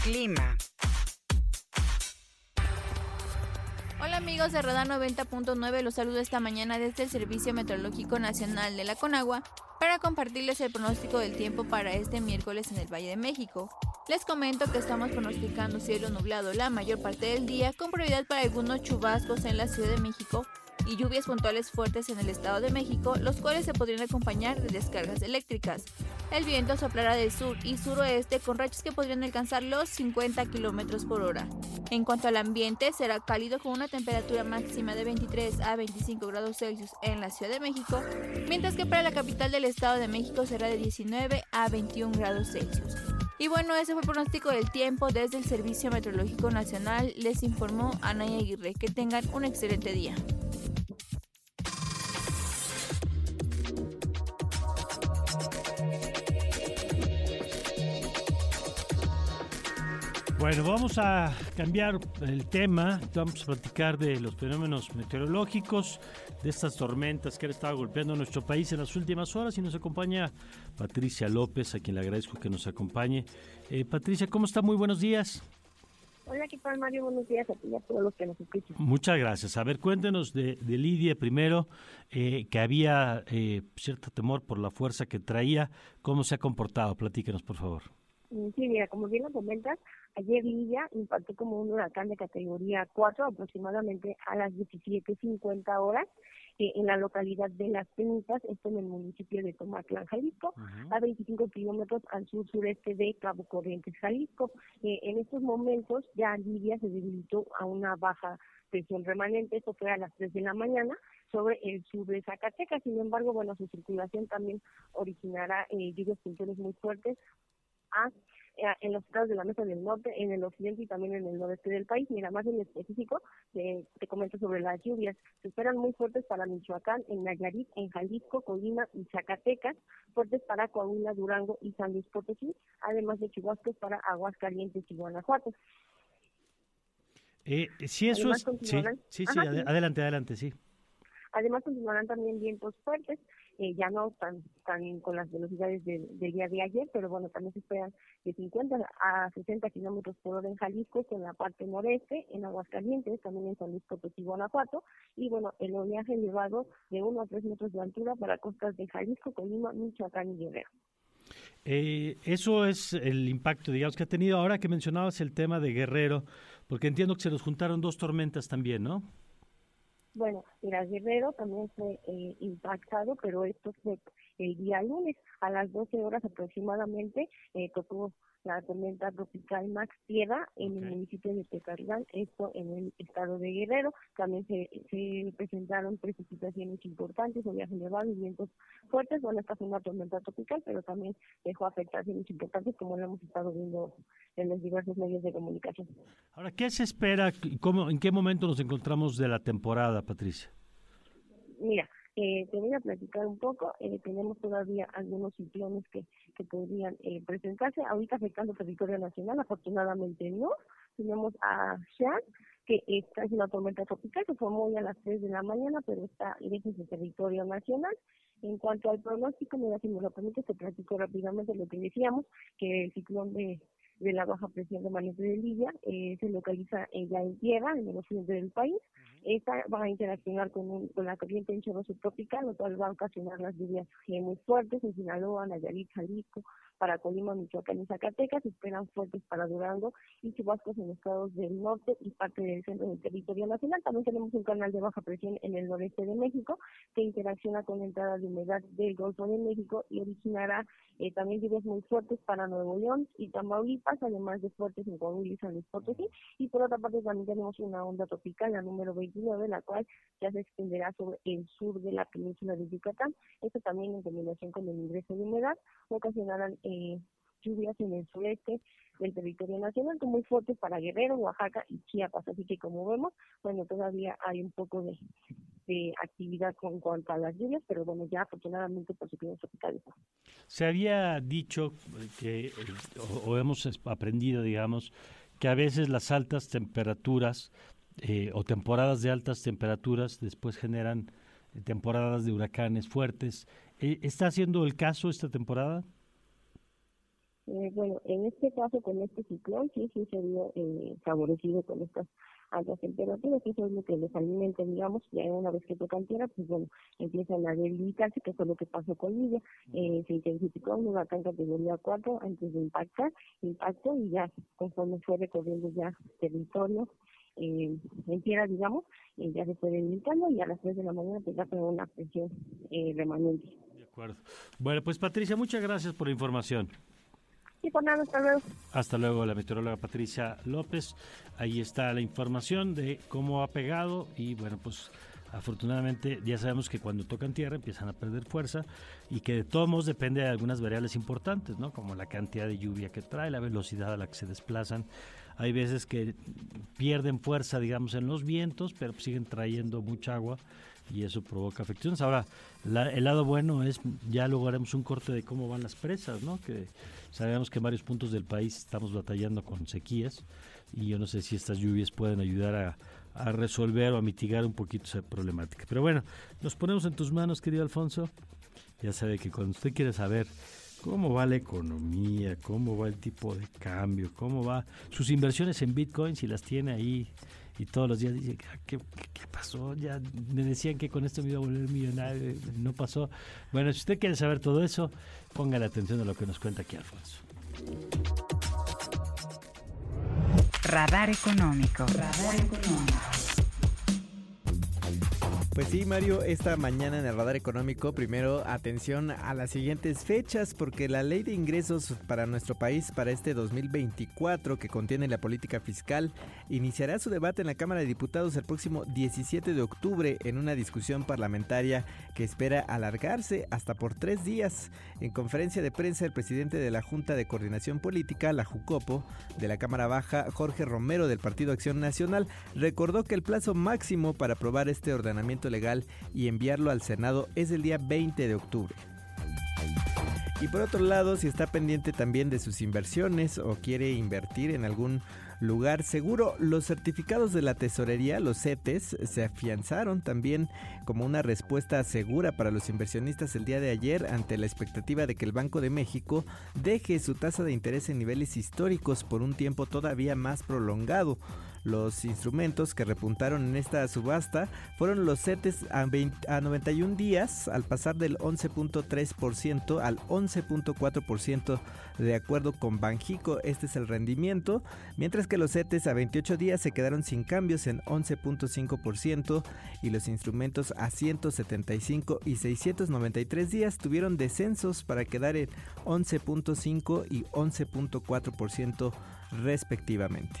Clima. Hola amigos de Radar 90.9, los saludo esta mañana desde el Servicio Meteorológico Nacional de la Conagua para compartirles el pronóstico del tiempo para este miércoles en el Valle de México. Les comento que estamos pronosticando cielo nublado la mayor parte del día con prioridad para algunos chubascos en la Ciudad de México y lluvias puntuales fuertes en el Estado de México, los cuales se podrían acompañar de descargas eléctricas. El viento soplará del sur y suroeste con rachas que podrían alcanzar los 50 km por hora. En cuanto al ambiente, será cálido con una temperatura máxima de 23 a 25 grados Celsius en la Ciudad de México, mientras que para la capital del Estado de México será de 19 a 21 grados Celsius. Y bueno, ese fue el pronóstico del tiempo desde el Servicio Meteorológico Nacional. Les informó Anaya Aguirre. Que tengan un excelente día. Bueno, vamos a cambiar el tema. Vamos a platicar de los fenómenos meteorológicos, de estas tormentas que han estado golpeando nuestro país en las últimas horas. Y nos acompaña Patricia López, a quien le agradezco que nos acompañe. Eh, Patricia, ¿cómo está? Muy buenos días. Hola, ¿qué tal, Mario? Buenos días a ti y a todos los que nos escuchan. Muchas gracias. A ver, cuéntenos de, Lidia primero, eh, que había eh, cierto temor por la fuerza que traía. ¿Cómo se ha comportado? Platíquenos, por favor. Sí, mira, como bien lo comentas, ayer Lidia impactó como un huracán de categoría 4 aproximadamente a las 17.50 horas eh, en la localidad de Las Penitas, esto en el municipio de Tomatlán, Jalisco, a 25 kilómetros al sur-sureste de Cabo Corrientes, Jalisco. Eh, en estos momentos ya Lidia se debilitó a una baja presión remanente, esto fue a las 3 de la mañana, sobre el sur de Zacatecas. Sin embargo, bueno, su circulación también originará eh, lluvias puntuales muy fuertes eh, en los estados de la Mesa del Norte, en el occidente y también en el noreste del país. Mira, más en específico, te, comento sobre las lluvias. Se esperan muy fuertes para Michoacán, en Nayarit, en Jalisco, Colima y Zacatecas, fuertes para Coahuila, Durango y San Luis Potosí, además de chubascos para Aguascalientes y Guanajuato. Eh, si eso es... Sí, sí, sí, adelante, adelante, sí. Además continuarán también vientos fuertes eh, ya no tan, tan con las velocidades del día de ayer, pero bueno, también se esperan de 50 a 60 kilómetros por hora en Jalisco, en la parte noreste, en Aguascalientes, también en San Luis Potosí, Guanajuato, y bueno, el oleaje elevado de 1 a 3 metros de altura para costas de Jalisco, Colima, Michoacán y Guerrero. Eh, eso es el impacto, digamos, que ha tenido. Ahora que mencionabas el tema de Guerrero, porque entiendo que se nos juntaron dos tormentas también, ¿no? Bueno, mira, Guerrero también fue eh, impactado, pero esto fue el día lunes a las 12 horas aproximadamente, eh, tocó la tormenta tropical Max Tierra en el municipio de Tecargal, esto en el estado de Guerrero. También se, se presentaron precipitaciones importantes, oleaje elevado y vientos fuertes. Bueno, esta fue una tormenta tropical, pero también dejó afectaciones importantes como lo hemos estado viendo en los diversos medios de comunicación. Ahora, ¿qué se espera? ¿Cómo, ¿En qué momento nos encontramos de la temporada, Patricia? Mira, eh, te voy a platicar un poco. Eh, tenemos todavía algunos ciclones que, que podrían eh, presentarse. Ahorita afectando territorio nacional, afortunadamente no. Tenemos a Shan, que esta es una tormenta tropical que formó hoy a las 3 de la mañana, pero está lejos del territorio nacional. En cuanto al pronóstico, mira, si me lo permite, te platico rápidamente lo que decíamos, que el ciclón de de la baja presión remanente de Libia eh, se localiza ya en tierra, en el occidente del país. Esta va a interaccionar con, con la corriente en chorro subtropical, lo cual va a ocasionar las lluvias muy fuertes en Sinaloa, Nayarit, Jalisco, para Colima, Michoacán y Zacatecas, esperan fuertes para Durango y chubascos en estados del norte y parte del centro del territorio nacional. También tenemos un canal de baja presión en el noreste de México que interacciona con la entrada de humedad del Golfo de México y originará eh, también lluvias muy fuertes para Nuevo León y Tamaulipas, además de fuertes en Coahuila y San Luis Potosí. Y por otra parte también tenemos una onda tropical, la número 29, la cual ya se extenderá sobre el sur de la península de Yucatán. Esto también en combinación con el ingreso de humedad ocasionarán eh, lluvias en el sureste del territorio nacional, muy fuertes para Guerrero, Oaxaca y Chiapas. Así que como vemos, bueno, todavía hay un poco de, actividad con cuanto a las lluvias, pero bueno, ya afortunadamente por su tropicales. Se había dicho que, o, hemos aprendido, digamos, que a veces las altas temperaturas eh, o temporadas de altas temperaturas después generan temporadas de huracanes fuertes. Eh, ¿Está siendo el caso esta temporada? Eh, bueno, en este caso con este ciclón sí, sí se vio eh, favorecido con estas altas temperaturas, eso es lo que les alimenta, digamos, ya una vez que tocan tierra, pues bueno, empiezan a debilitarse, que fue lo que pasó con Lidia, eh, se intensificó un huracán categoría 4 antes de impactar, impacto y ya conforme fue recorriendo ya territorio, eh, en tierra, digamos, eh, ya se fue debilitando y a las 3 de la mañana pues ya fue una presión eh, remanente. De acuerdo. Bueno, pues Patricia, muchas gracias por la información hasta luego. Hasta luego, la meteoróloga Patricia López. Ahí está la información de cómo ha pegado y bueno, pues afortunadamente ya sabemos que cuando tocan tierra empiezan a perder fuerza y que de todos modos depende de algunas variables importantes, ¿no? Como la cantidad de lluvia que trae, la velocidad a la que se desplazan. Hay veces que pierden fuerza, digamos, en los vientos, pero siguen trayendo mucha agua y eso provoca afecciones. Ahora, el lado bueno es, ya luego haremos un corte de cómo van las presas, ¿no? Que sabemos que en varios puntos del país estamos batallando con sequías y yo no sé si estas lluvias pueden ayudar a, a resolver o a mitigar un poquito esa problemática. Pero bueno, nos ponemos en tus manos, querido Alfonso. Ya sabe que cuando usted quiere saber cómo va la economía, cómo va el tipo de cambio, cómo va sus inversiones en Bitcoin, si las tiene ahí y todos los días dice, ah, ¿qué, qué, pasó? Ya me decían que con esto me iba a volver millonario, no pasó. Bueno, si usted quiere saber todo eso, ponga la atención a lo que nos cuenta aquí Alfonso. Radar Económico. Radar Económico. Pues sí, Mario, esta mañana en el radar económico, primero atención a las siguientes fechas, porque la ley de ingresos para nuestro país para este 2024, que contiene la política fiscal, iniciará su debate en la Cámara de Diputados el próximo 17 de octubre en una discusión parlamentaria que espera alargarse hasta por tres días. En conferencia de prensa, el presidente de la Junta de Coordinación Política, la JUCOPO, de la Cámara Baja, Jorge Romero del Partido Acción Nacional, recordó que el plazo máximo para aprobar este ordenamiento legal y enviarlo al Senado es el día 20 de octubre. Y por otro lado, si está pendiente también de sus inversiones o quiere invertir en algún lugar seguro, los certificados de la tesorería, los CETES, se afianzaron también como una respuesta segura para los inversionistas el día de ayer ante la expectativa de que el Banco de México deje su tasa de interés en niveles históricos por un tiempo todavía más prolongado. Los instrumentos que repuntaron en esta subasta fueron los CETES a, 91 días al pasar del 11.3% al 11.4% de acuerdo con Banjico. Este es el rendimiento, mientras que los CETES a 28 días se quedaron sin cambios en 11.5% y los instrumentos a 175 y 693 días tuvieron descensos para quedar en 11.5 y 11.4% respectivamente.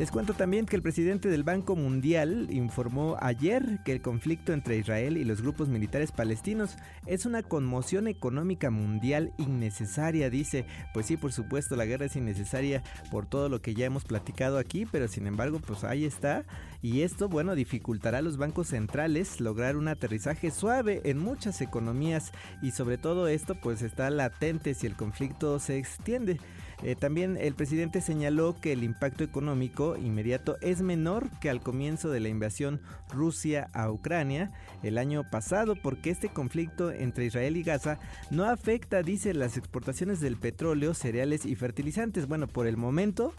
Les cuento también que el presidente del Banco Mundial informó ayer que el conflicto entre Israel y los grupos militares palestinos es una conmoción económica mundial innecesaria, dice. Pues sí, por supuesto, la guerra es innecesaria por todo lo que ya hemos platicado aquí, pero sin embargo, pues ahí está. Y esto, bueno, dificultará a los bancos centrales lograr un aterrizaje suave en muchas economías y sobre todo esto pues está latente si el conflicto se extiende. Eh, también el presidente señaló que el impacto económico inmediato es menor que al comienzo de la invasión Rusia a Ucrania el año pasado porque este conflicto entre Israel y Gaza no afecta, dice, las exportaciones del petróleo, cereales y fertilizantes. Bueno, por el momento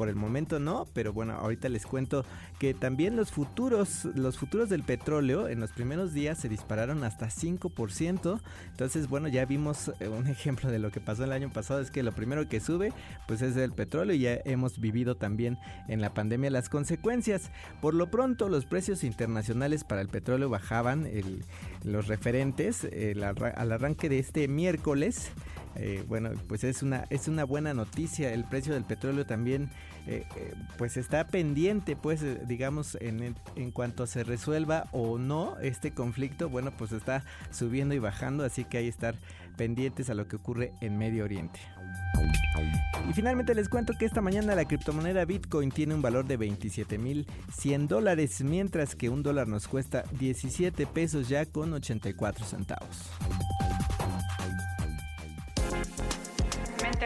por el momento no, pero bueno, ahorita les cuento que también los futuros, los futuros del petróleo en los primeros días se dispararon hasta 5%. Entonces, bueno, ya vimos eh, un ejemplo de lo que pasó el año pasado, es que lo primero que sube pues es el petróleo y ya hemos vivido también en la pandemia las consecuencias. Por lo pronto, los precios internacionales para el petróleo bajaban, los referentes al arranque de este miércoles. Eh, bueno, pues es una, es una buena noticia. El precio del petróleo también eh, eh, pues está pendiente, pues digamos, en, en cuanto se resuelva o no este conflicto, bueno, pues está subiendo y bajando, así que hay que estar pendientes a lo que ocurre en Medio Oriente. Y finalmente les cuento que esta mañana la criptomoneda Bitcoin tiene un valor de 27.100 dólares, mientras que un dólar nos cuesta 17 pesos ya con 84 centavos.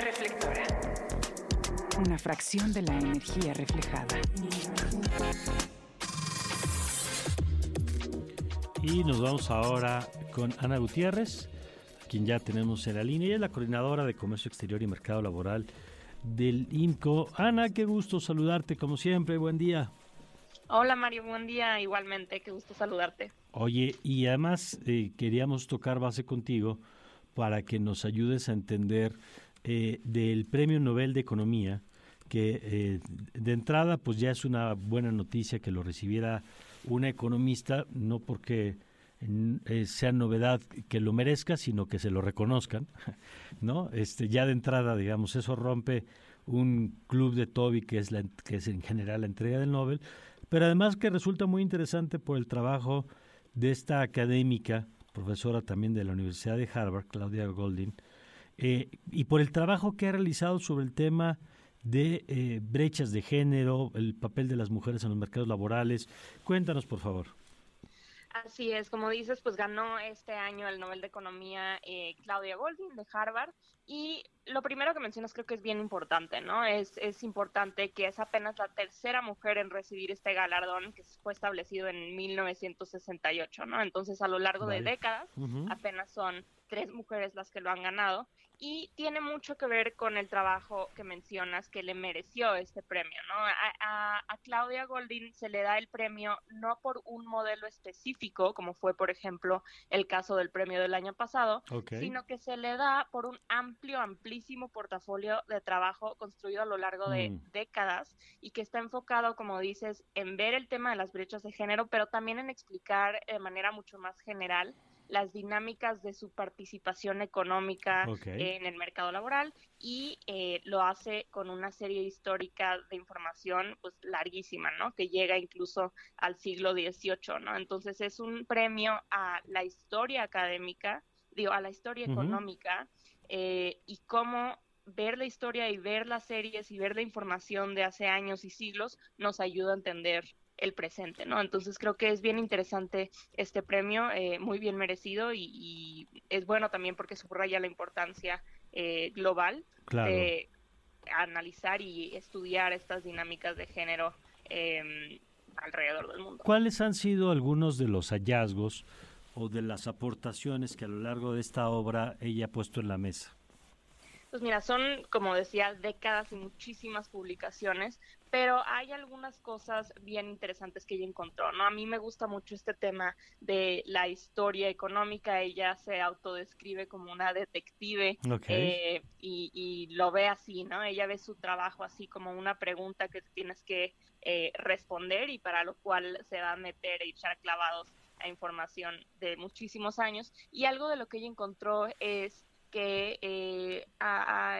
Reflectora. Una fracción de la energía reflejada. Y nos vamos ahora con Ana Gutiérrez, quien ya tenemos en la línea. Ella es la coordinadora de Comercio Exterior y Mercado Laboral del IMCO. Ana, qué gusto saludarte como siempre. Buen día. Hola Mario, buen día. Igualmente, qué gusto saludarte. Oye, y además eh, queríamos tocar base contigo para que nos ayudes a entender eh, del Premio Nobel de Economía, que eh, de entrada pues ya es una buena noticia que lo recibiera una economista, no porque eh, sea novedad que lo merezca, sino que se lo reconozcan, ¿no? Este, ya de entrada, digamos, eso rompe un club de Toby que es, la, que es en general la entrega del Nobel, pero además que resulta muy interesante por el trabajo de esta académica, profesora también de la Universidad de Harvard, Claudia Goldin, eh, y por el trabajo que ha realizado sobre el tema de eh, brechas de género, el papel de las mujeres en los mercados laborales. Cuéntanos, por favor. Así es, como dices, pues ganó este año el Nobel de Economía eh, Claudia Goldin de Harvard y lo primero que mencionas creo que es bien importante, ¿no? Es, es importante que es apenas la tercera mujer en recibir este galardón que fue establecido en 1968, ¿no? Entonces a lo largo de décadas apenas son tres mujeres las que lo han ganado y tiene mucho que ver con el trabajo que mencionas que le mereció este premio, ¿no? A, Claudia Goldin se le da el premio no por un modelo específico, como fue, por ejemplo, el caso del premio del año pasado, sino que se le da por un amplio, amplísimo portafolio de trabajo construido a lo largo de mm. décadas y que está enfocado, como dices, en ver el tema de las brechas de género, pero también en explicar de manera mucho más general las dinámicas de su participación económica en el mercado laboral y eh, lo hace con una serie histórica de información pues larguísima, ¿no? Que llega incluso al siglo XVIII, ¿no? Entonces es un premio a la historia académica, digo, a la historia económica eh, y cómo ver la historia y ver las series y ver la información de hace años y siglos nos ayuda a entender el presente, ¿no? Entonces creo que es bien interesante este premio, eh, muy bien merecido y, es bueno también porque subraya la importancia eh, global de analizar y estudiar estas dinámicas de género em, alrededor del mundo. ¿Cuáles han sido algunos de los hallazgos o de las aportaciones que a lo largo de esta obra ella ha puesto en la mesa? Pues mira, son, como decía, décadas y muchísimas publicaciones, pero hay algunas cosas bien interesantes que ella encontró, ¿no? A mí me gusta mucho este tema de la historia económica, ella se autodescribe como una detective eh, y, lo ve así, ¿no? Ella ve su trabajo así como una pregunta que tienes que eh, responder y para lo cual se va a meter e echar clavados a información de muchísimos años. Y algo de lo que ella encontró es que eh,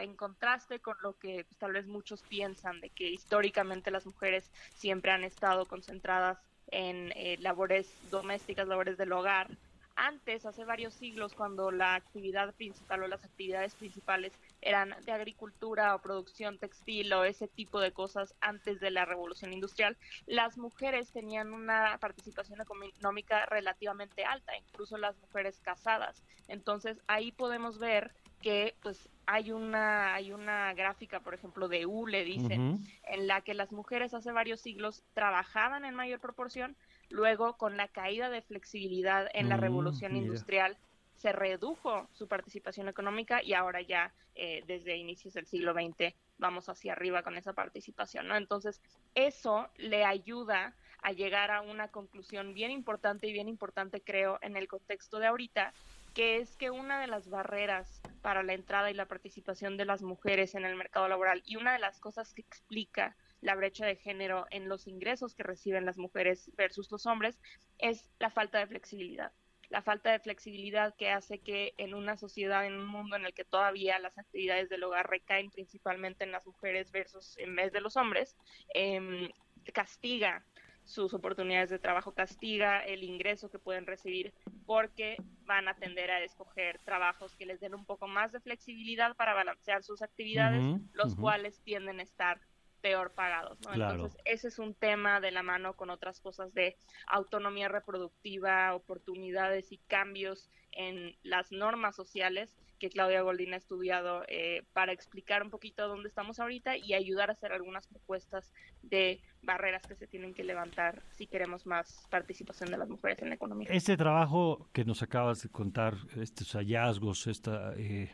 en contraste con lo que pues, tal vez muchos piensan de que históricamente las mujeres siempre han estado concentradas en eh, labores domésticas, labores del hogar, antes, hace varios siglos, cuando la actividad principal o las actividades principales eran de agricultura o producción textil o ese tipo de cosas antes de la revolución industrial, las mujeres tenían una participación económica relativamente alta, incluso las mujeres casadas. Entonces ahí podemos ver que pues hay una hay una gráfica por ejemplo de U le dicen en la que las mujeres hace varios siglos trabajaban en mayor proporción Luego, con la caída de flexibilidad en la mm, revolución industrial, se redujo su participación económica y ahora ya eh, desde inicios del siglo XX vamos hacia arriba con esa participación, ¿no? Entonces, eso le ayuda a llegar a una conclusión bien importante y bien importante, creo, en el contexto de ahorita, que es que una de las barreras para la entrada y la participación de las mujeres en el mercado laboral y una de las cosas que explica la brecha de género en los ingresos que reciben las mujeres versus los hombres es la falta de flexibilidad. La falta de flexibilidad que hace que en una sociedad, en un mundo en el que todavía las actividades del hogar recaen principalmente en las mujeres versus en vez de los hombres, eh, castiga sus oportunidades de trabajo, castiga el ingreso que pueden recibir porque van a tender a escoger trabajos que les den un poco más de flexibilidad para balancear sus actividades, los cuales tienden a estar peor pagados, ¿no? Entonces, ese es un tema de la mano con otras cosas de autonomía reproductiva, oportunidades y cambios en las normas sociales que Claudia Goldín ha estudiado eh, para explicar un poquito dónde estamos ahorita y ayudar a hacer algunas propuestas de barreras que se tienen que levantar si queremos más participación de las mujeres en la economía. Este trabajo que nos acabas de contar, estos hallazgos, esta, eh,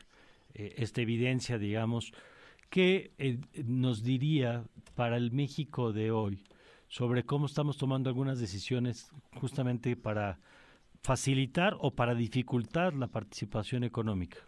eh, esta evidencia, digamos, ¿qué eh, nos diría para el México de hoy sobre cómo estamos tomando algunas decisiones justamente para facilitar o para dificultar la participación económica?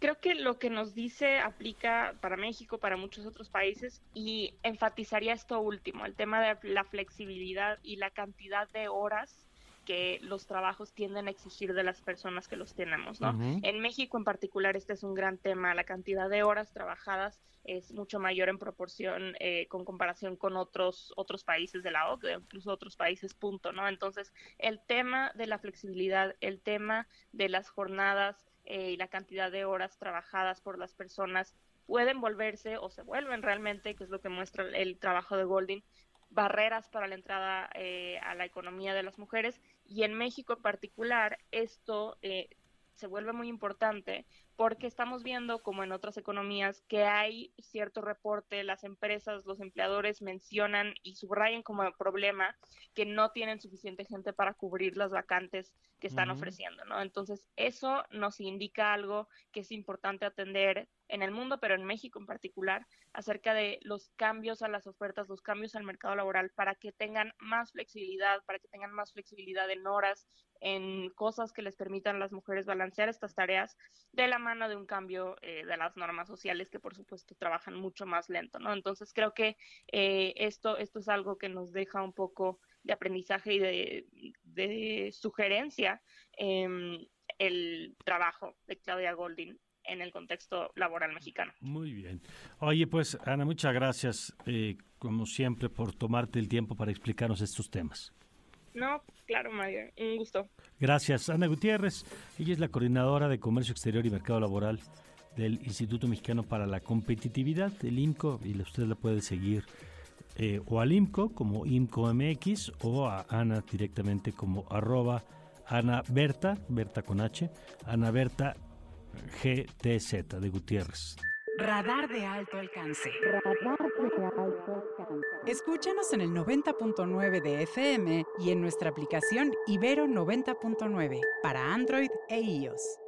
Creo que lo que nos dice aplica para México, para muchos otros países y enfatizaría esto último, el tema de la flexibilidad y la cantidad de horas que los trabajos tienden a exigir de las personas que los tenemos, ¿no? En México en particular este es un gran tema, la cantidad de horas trabajadas es mucho mayor en proporción eh, con comparación con otros otros países de la OCDE, incluso otros países, punto, ¿no? Entonces, el tema de la flexibilidad, el tema de las jornadas eh, y la cantidad de horas trabajadas por las personas pueden volverse o se vuelven realmente, que es lo que muestra el trabajo de Golding, barreras para la entrada eh, a la economía de las mujeres y en México en particular esto eh, se vuelve muy importante porque estamos viendo, como en otras economías, que hay cierto reporte, las empresas, los empleadores mencionan y subrayan como problema que no tienen suficiente gente para cubrir las vacantes que están ofreciendo, ¿no? Entonces, eso nos indica algo que es importante atender en el mundo, pero en México en particular, acerca de los cambios a las ofertas, los cambios al mercado laboral para que tengan más flexibilidad, para que tengan más flexibilidad en horas, en cosas que les permitan a las mujeres balancear estas tareas de la mano de un cambio eh, de las normas sociales que por supuesto trabajan mucho más lento, ¿no? Entonces creo que eh, esto, esto es algo que nos deja un poco de aprendizaje y de, sugerencia eh, el trabajo de Claudia Golding en el contexto laboral mexicano. Muy bien. Oye, pues Ana, muchas gracias, eh, como siempre, por tomarte el tiempo para explicarnos estos temas. No, claro, Mario, un gusto. Gracias. Ana Gutiérrez, ella es la coordinadora de Comercio Exterior y Mercado Laboral del Instituto Mexicano para la Competitividad, el IMCO, y usted la puede seguir eh, o al IMCO como IMCO MX o a Ana directamente como arroba Ana Berta, Berta con H, Ana Berta GTZ de Gutiérrez. Radar de alto alcance. Radar de alto alcance. Escúchanos en el 90.9 de FM y en nuestra aplicación Ibero 90.9 para Android e iOS.